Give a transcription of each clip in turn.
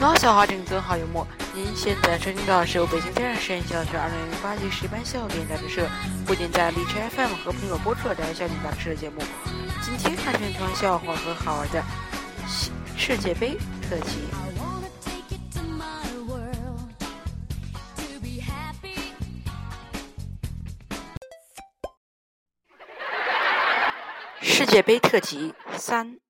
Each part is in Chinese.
闹笑话正宗好幽默。您现在收听到的是由北京天然实验小学二零零八级十班笑点杂志社不仅在荔枝 FM 和苹果播出的笑点杂志社节目。今天看全团笑话和好玩的世界杯特辑。世界杯特辑三。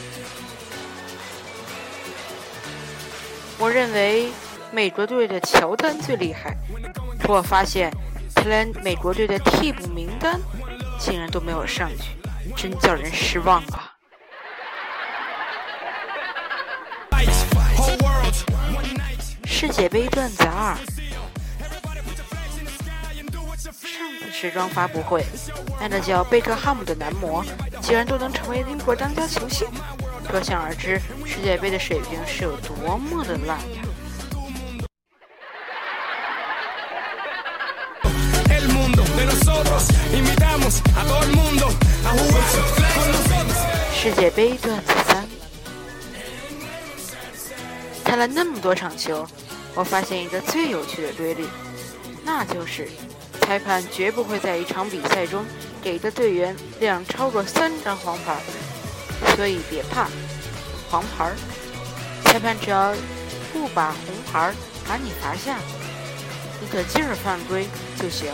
我认为美国队的乔丹最厉害。可我发现，他连美国队的替补名单竟然都没有上去，真叫人失望啊！世界杯段子二。时装发布会，那个叫贝克汉姆的男模，竟然都能成为英国当家球星，可想而知世界杯的水平是有多么的烂呀！世界杯段子三，看了那么多场球，我发现一个最有趣的规律，那就是。裁判绝不会在一场比赛中给的队员亮超过三张黄牌，所以别怕黄牌儿。裁判只要不把红牌儿把你罚下，你可劲儿犯规就行。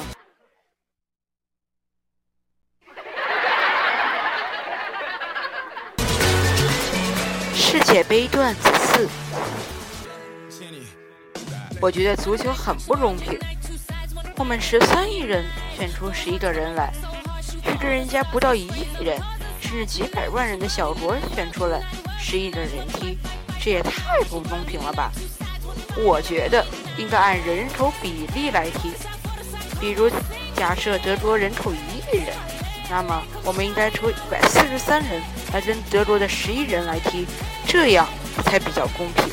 世界杯段子四，我觉得足球很不公平。我们十三亿人选出十一个人来，却跟人家不到一亿人甚至几百万人的小国选出来十亿个人踢，这也太不公平了吧！我觉得应该按人口比例来踢。比如，假设德国人口一亿人，那么我们应该抽一百四十三人来跟德国的十亿人来踢，这样才比较公平。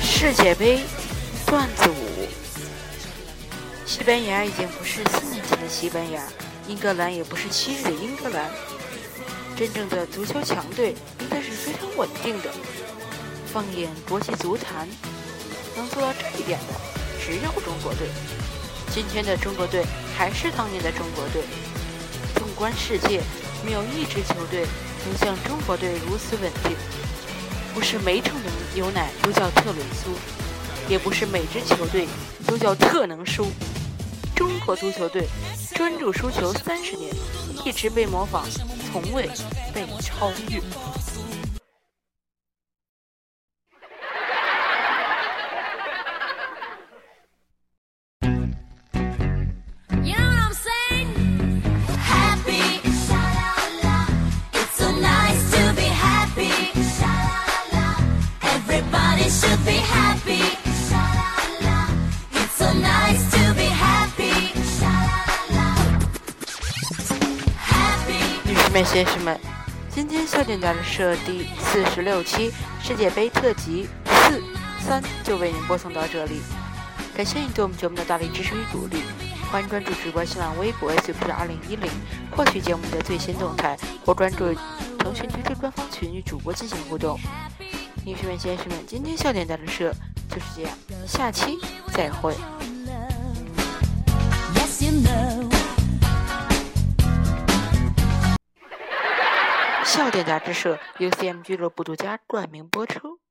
世界杯段子舞：西班牙已经不是四年前的西班牙，英格兰也不是昔日的英格兰。真正的足球强队应该是非常稳定的。放眼国际足坛，能做到这一点的只有中国队。今天的中国队还是当年的中国队。纵观世界，没有一支球队能像中国队如此稳定。不是每桶牛奶都叫特仑苏，也不是每支球队都叫特能输。中国足球队专注输球三十年，一直被模仿，从未被超越。们先生们，今天笑点杂志社第四十六期世界杯特辑四三就为您播送到这里。感谢您对我们节目的大力支持与鼓励，欢迎关注直播新浪微博 “super 二零一零”，获取节目的最新动态，或关注腾讯 QQ 官方群与主播进行互动。女士们、先生们，今天笑点杂志社就是这样，下期再会。笑点杂志社 UCM 俱乐部独家冠名播出。